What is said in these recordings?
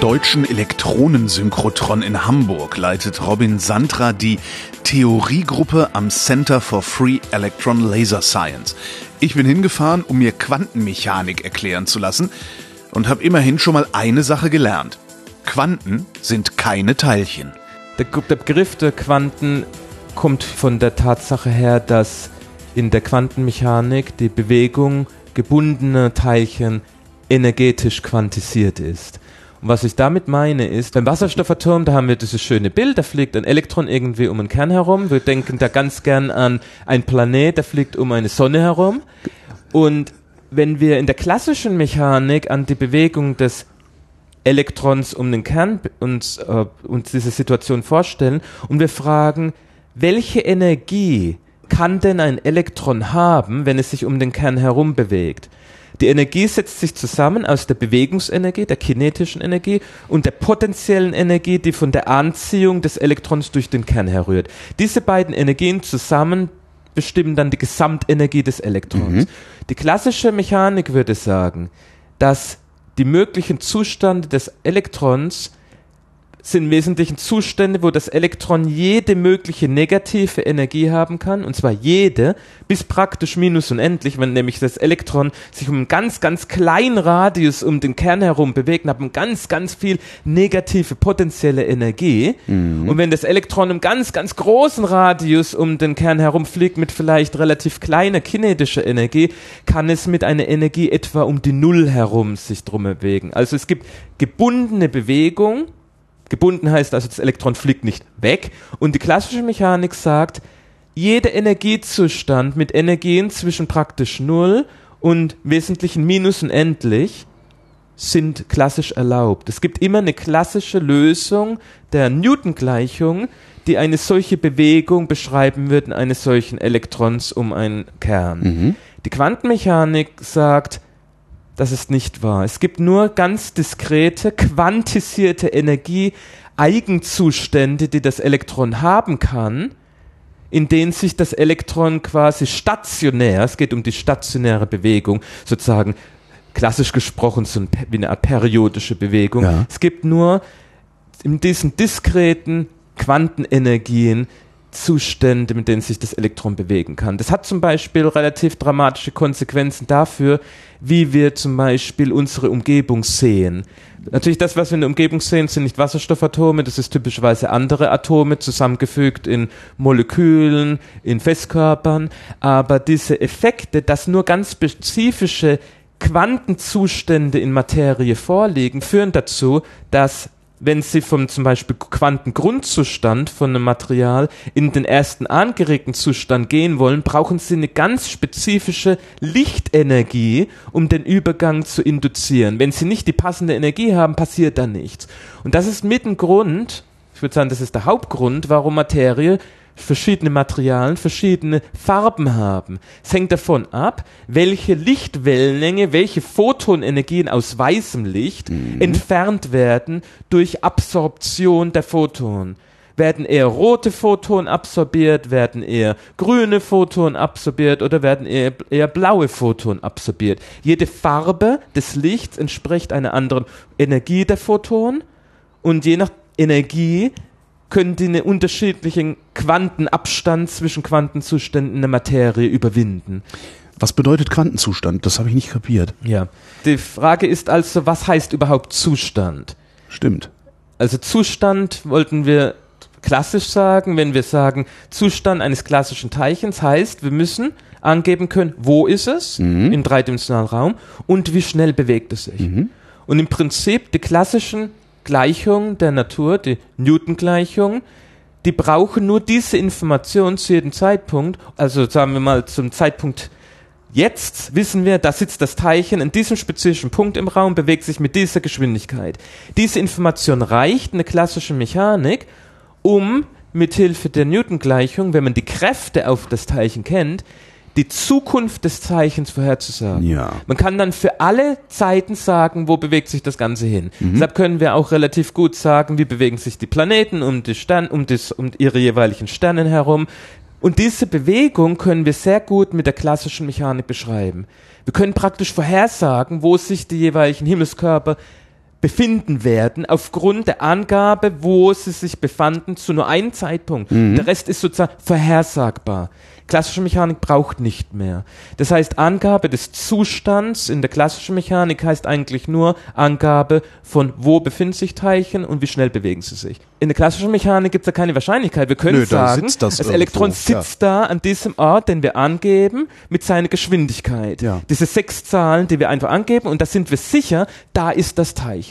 Deutschen Elektronensynchrotron in Hamburg leitet Robin Sandra die Theoriegruppe am Center for Free Electron Laser Science. Ich bin hingefahren, um mir Quantenmechanik erklären zu lassen und habe immerhin schon mal eine Sache gelernt. Quanten sind keine Teilchen. Der, der Begriff der Quanten kommt von der Tatsache her, dass in der Quantenmechanik die Bewegung gebundener Teilchen energetisch quantisiert ist. Und was ich damit meine ist, beim Wasserstoffatom, da haben wir dieses schöne Bild, da fliegt ein Elektron irgendwie um einen Kern herum. Wir denken da ganz gern an ein Planet, der fliegt um eine Sonne herum. Und wenn wir in der klassischen Mechanik an die Bewegung des Elektrons um den Kern uns, äh, uns diese Situation vorstellen und wir fragen, welche Energie kann denn ein Elektron haben, wenn es sich um den Kern herum bewegt? Die Energie setzt sich zusammen aus der Bewegungsenergie, der kinetischen Energie und der potenziellen Energie, die von der Anziehung des Elektrons durch den Kern herrührt. Diese beiden Energien zusammen bestimmen dann die Gesamtenergie des Elektrons. Mhm. Die klassische Mechanik würde sagen, dass die möglichen Zustände des Elektrons sind im Wesentlichen Zustände, wo das Elektron jede mögliche negative Energie haben kann, und zwar jede, bis praktisch minus unendlich, wenn nämlich das Elektron sich um einen ganz, ganz kleinen Radius um den Kern herum bewegt und hat man ganz, ganz viel negative potenzielle Energie. Mhm. Und wenn das Elektron im ganz, ganz großen Radius um den Kern herum fliegt mit vielleicht relativ kleiner kinetischer Energie, kann es mit einer Energie etwa um die Null herum sich drum bewegen. Also es gibt gebundene Bewegung, Gebunden heißt also, das Elektron fliegt nicht weg. Und die klassische Mechanik sagt, jeder Energiezustand mit Energien zwischen praktisch Null und wesentlichen Minus und endlich sind klassisch erlaubt. Es gibt immer eine klassische Lösung der Newton-Gleichung, die eine solche Bewegung beschreiben wird eines solchen Elektrons um einen Kern. Mhm. Die Quantenmechanik sagt, das ist nicht wahr. Es gibt nur ganz diskrete, quantisierte Energie, Eigenzustände, die das Elektron haben kann, in denen sich das Elektron quasi stationär, es geht um die stationäre Bewegung, sozusagen klassisch gesprochen so wie eine periodische Bewegung. Ja. Es gibt nur in diesen diskreten Quantenenergien Zustände, mit denen sich das Elektron bewegen kann. Das hat zum Beispiel relativ dramatische Konsequenzen dafür, wie wir zum Beispiel unsere Umgebung sehen. Natürlich das, was wir in der Umgebung sehen, sind nicht Wasserstoffatome, das ist typischerweise andere Atome zusammengefügt in Molekülen, in Festkörpern, aber diese Effekte, dass nur ganz spezifische Quantenzustände in Materie vorliegen, führen dazu, dass wenn Sie vom zum Beispiel Quantengrundzustand von einem Material in den ersten angeregten Zustand gehen wollen, brauchen Sie eine ganz spezifische Lichtenergie, um den Übergang zu induzieren. Wenn Sie nicht die passende Energie haben, passiert da nichts. Und das ist mit ein Grund, ich würde sagen, das ist der Hauptgrund, warum Materie verschiedene Materialien verschiedene Farben haben. Es hängt davon ab, welche Lichtwellenlänge, welche Photonenergien aus weißem Licht mhm. entfernt werden durch Absorption der Photonen. Werden eher rote Photonen absorbiert, werden eher grüne Photonen absorbiert oder werden eher, eher blaue Photonen absorbiert. Jede Farbe des Lichts entspricht einer anderen Energie der Photonen und je nach Energie können die einen unterschiedlichen Quantenabstand zwischen Quantenzuständen der Materie überwinden. Was bedeutet Quantenzustand? Das habe ich nicht kapiert. Ja. Die Frage ist also, was heißt überhaupt Zustand? Stimmt. Also Zustand wollten wir klassisch sagen, wenn wir sagen, Zustand eines klassischen Teilchens heißt, wir müssen angeben können, wo ist es mhm. im dreidimensionalen Raum und wie schnell bewegt es sich. Mhm. Und im Prinzip die klassischen Gleichung der Natur, die Newton-Gleichung, die brauchen nur diese Information zu jedem Zeitpunkt, also sagen wir mal zum Zeitpunkt Jetzt wissen wir, da sitzt das Teilchen in diesem spezifischen Punkt im Raum, bewegt sich mit dieser Geschwindigkeit. Diese Information reicht, eine klassische Mechanik, um mithilfe der Newton-Gleichung, wenn man die Kräfte auf das Teilchen kennt, die Zukunft des Zeichens vorherzusagen. Ja. Man kann dann für alle Zeiten sagen, wo bewegt sich das Ganze hin. Mhm. Deshalb können wir auch relativ gut sagen, wie bewegen sich die Planeten um, die Stern, um, das, um ihre jeweiligen Sternen herum. Und diese Bewegung können wir sehr gut mit der klassischen Mechanik beschreiben. Wir können praktisch vorhersagen, wo sich die jeweiligen Himmelskörper befinden werden, aufgrund der Angabe, wo sie sich befanden, zu nur einem Zeitpunkt. Der Rest ist sozusagen vorhersagbar. Klassische Mechanik braucht nicht mehr. Das heißt, Angabe des Zustands in der klassischen Mechanik heißt eigentlich nur Angabe von wo befinden sich Teilchen und wie schnell bewegen sie sich. In der klassischen Mechanik gibt es da keine Wahrscheinlichkeit. Wir können Nö, sagen, das das Elektron ja. sitzt da an diesem Ort, den wir angeben, mit seiner Geschwindigkeit. Ja. Diese sechs Zahlen, die wir einfach angeben, und da sind wir sicher, da ist das Teilchen.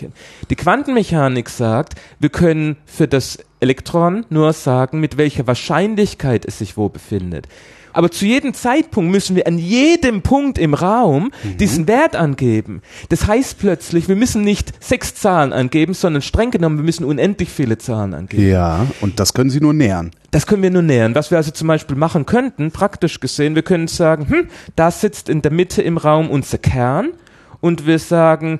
Die Quantenmechanik sagt, wir können für das Elektron nur sagen, mit welcher Wahrscheinlichkeit es sich wo befindet. Aber zu jedem Zeitpunkt müssen wir an jedem Punkt im Raum diesen Wert angeben. Das heißt plötzlich, wir müssen nicht sechs Zahlen angeben, sondern streng genommen, wir müssen unendlich viele Zahlen angeben. Ja, und das können Sie nur nähern. Das können wir nur nähern. Was wir also zum Beispiel machen könnten, praktisch gesehen, wir können sagen, hm, da sitzt in der Mitte im Raum unser Kern und wir sagen,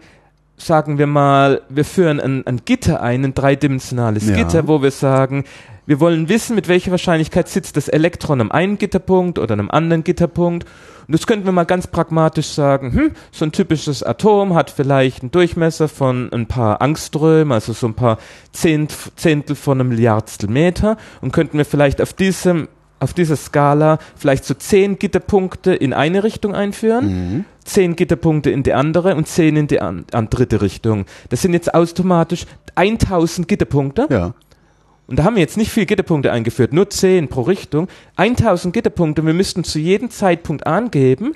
sagen wir mal, wir führen ein, ein Gitter ein, ein dreidimensionales Ja. Gitter, wo wir sagen, wir wollen wissen, mit welcher Wahrscheinlichkeit sitzt das Elektron am einen Gitterpunkt oder am anderen Gitterpunkt. Und das könnten wir mal ganz pragmatisch sagen, hm, so ein typisches Atom hat vielleicht einen Durchmesser von ein paar Angströmen, also so ein paar Zehnt, Zehntel von einem Milliardstel Meter und könnten wir vielleicht auf diesem auf dieser Skala vielleicht so zehn Gitterpunkte in eine Richtung einführen, zehn Gitterpunkte in die andere und zehn in die an, an dritte Richtung. Das sind jetzt automatisch 1000 Gitterpunkte. Ja. Und da haben wir jetzt nicht viel Gitterpunkte eingeführt, nur 10 pro Richtung. 1000 Gitterpunkte, wir müssten zu jedem Zeitpunkt angeben,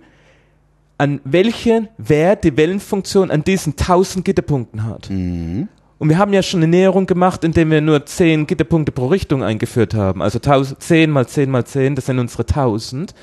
an welchen Wert die Wellenfunktion an diesen 1000 Gitterpunkten hat. Und wir haben ja schon eine Näherung gemacht, indem wir nur 10 Gitterpunkte pro Richtung eingeführt haben. Also 1000, 10 mal 10 mal 10, das sind unsere 1000.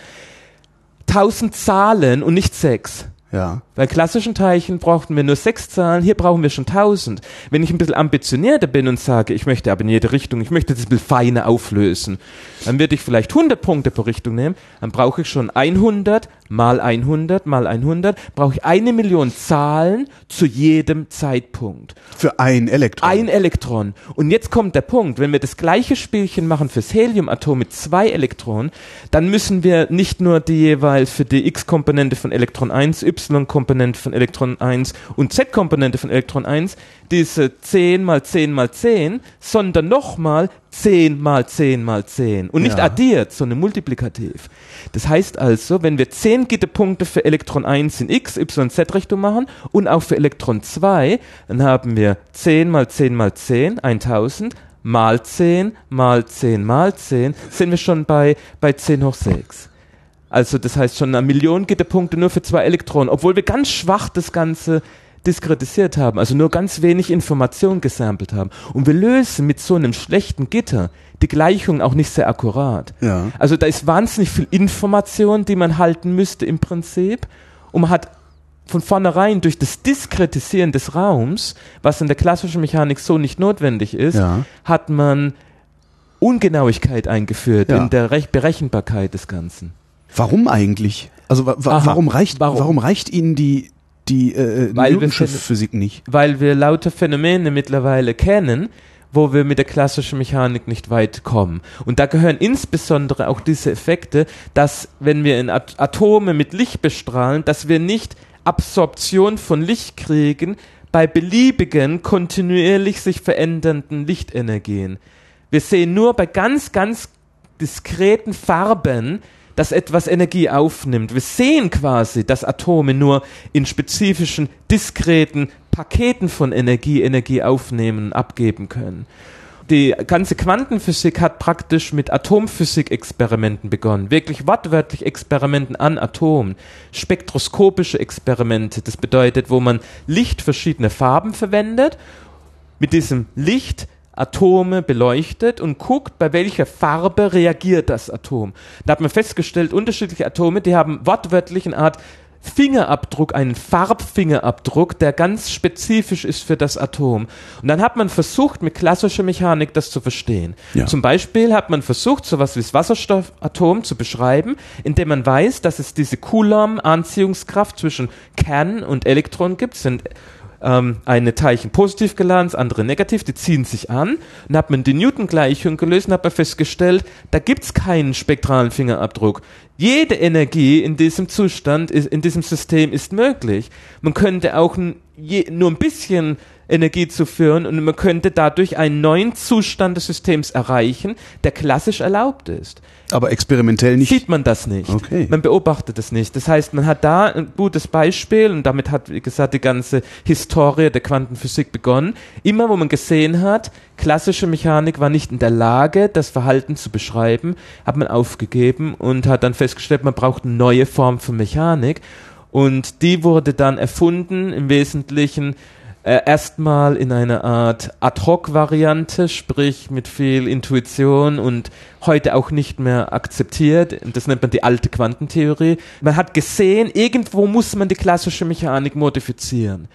1000 Zahlen und nicht 6. Ja. Bei klassischen Teilchen brauchten wir nur sechs Zahlen, hier brauchen wir schon tausend. Wenn ich ein bisschen ambitionierter bin und sage, ich möchte aber in jede Richtung, ich möchte das ein bisschen feiner auflösen, dann würde ich vielleicht 100 Punkte pro Richtung nehmen, dann brauche ich schon 100 mal 100 mal 100, brauche ich eine Million Zahlen zu jedem Zeitpunkt. Für ein Elektron. Ein Elektron. Und jetzt kommt der Punkt, wenn wir das gleiche Spielchen machen fürs Heliumatom mit zwei Elektronen, dann müssen wir nicht nur die jeweils für die X-Komponente von Elektron 1, Y-Komponente von Elektron 1 und Z-Komponente von Elektron 1 diese 10 mal 10 mal 10, sondern nochmal 10 mal 10 mal 10 und nicht Ja. addiert, sondern multiplikativ. Das heißt also, wenn wir 10 Gitterpunkte für Elektron 1 in X, Y, Z-Richtung machen und auch für Elektron 2, dann haben wir 10 mal 10 mal 10, 1000, mal 10 mal 10 mal 10, sind wir schon bei, bei 10 hoch 6. Also das heißt schon eine Million Gitterpunkte nur für zwei Elektronen, obwohl wir ganz schwach das Ganze diskretisiert haben, also nur ganz wenig Information gesampelt haben. Und wir lösen mit so einem schlechten Gitter die Gleichung auch nicht sehr akkurat. Ja. Also da ist wahnsinnig viel Information, die man halten müsste im Prinzip. Und man hat von vornherein durch das Diskretisieren des Raums, was in der klassischen Mechanik so nicht notwendig ist, Ja. hat man Ungenauigkeit eingeführt Ja. in der Rech Berechenbarkeit des Ganzen. Warum eigentlich? Also wa wa warum reicht Warum? warum? reicht Ihnen die die äh, Weil wir Newtonsche nicht? weil wir lauter Phänomene mittlerweile kennen, wo wir mit der klassischen Mechanik nicht weit kommen. Und da gehören insbesondere auch diese Effekte, dass wenn wir in At Atome mit Licht bestrahlen, dass wir nicht Absorption von Licht kriegen bei beliebigen, kontinuierlich sich verändernden Lichtenergien. Wir sehen nur bei ganz, ganz diskreten Farben, dass etwas Energie aufnimmt. Wir sehen quasi, dass Atome nur in spezifischen, diskreten Paketen von Energie Energie aufnehmen abgeben können. Die ganze Quantenphysik hat praktisch mit Atomphysik-Experimenten begonnen. Wirklich wortwörtlich Experimenten an Atomen. Spektroskopische Experimente. Das bedeutet, wo man Licht verschiedener Farben verwendet mit diesem Licht Atome beleuchtet und guckt, bei welcher Farbe reagiert das Atom. Da hat man festgestellt, unterschiedliche Atome, die haben wortwörtlich eine Art Fingerabdruck, einen Farbfingerabdruck, der ganz spezifisch ist für das Atom. Und dann hat man versucht, mit klassischer Mechanik das zu verstehen. Ja. Zum Beispiel hat man versucht, sowas wie das Wasserstoffatom zu beschreiben, indem man weiß, dass es diese Coulomb-Anziehungskraft zwischen Kern und Elektron gibt. Sind ähm, eine Teilchen positiv geladen, das andere negativ, die ziehen sich an. Dann hat man die Newton-Gleichung gelöst und hat man festgestellt, da gibt's keinen spektralen Fingerabdruck. Jede Energie in diesem Zustand, in diesem System ist möglich. Man könnte auch nur ein bisschen Energie zu führen und man könnte dadurch einen neuen Zustand des Systems erreichen, der klassisch erlaubt ist. Aber experimentell nicht. Sieht man das nicht. Okay. Man beobachtet es nicht. Das heißt, man hat da ein gutes Beispiel und damit hat, wie gesagt, die ganze Historie der Quantenphysik begonnen. Immer wo man gesehen hat, klassische Mechanik war nicht in der Lage, das Verhalten zu beschreiben, hat man aufgegeben und hat dann festgestellt, man braucht eine neue Form von Mechanik. Und die wurde dann erfunden im Wesentlichen äh, erstmal in einer Art Ad-Hoc-Variante, sprich mit viel Intuition und heute auch nicht mehr akzeptiert. Das nennt man die alte Quantentheorie. Man hat gesehen, irgendwo muss man die klassische Mechanik modifizieren.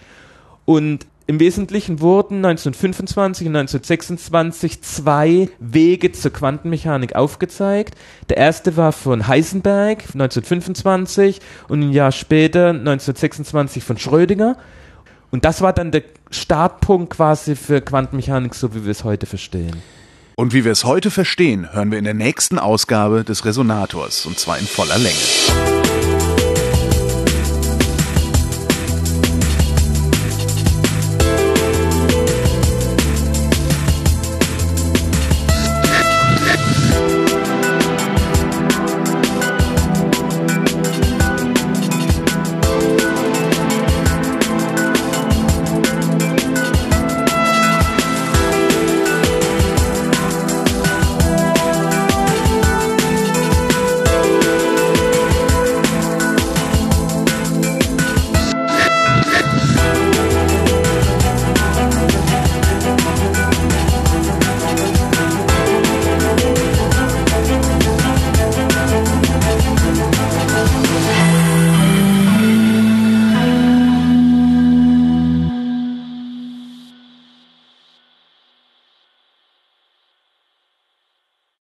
Und im Wesentlichen wurden 1925 und 1926 zwei Wege zur Quantenmechanik aufgezeigt. Der erste war von Heisenberg 1925 und ein Jahr später 1926 von Schrödinger. Und das war dann der Startpunkt quasi für Quantenmechanik, so wie wir es heute verstehen. Und wie wir es heute verstehen, hören wir in der nächsten Ausgabe des Resonators, und zwar in voller Länge.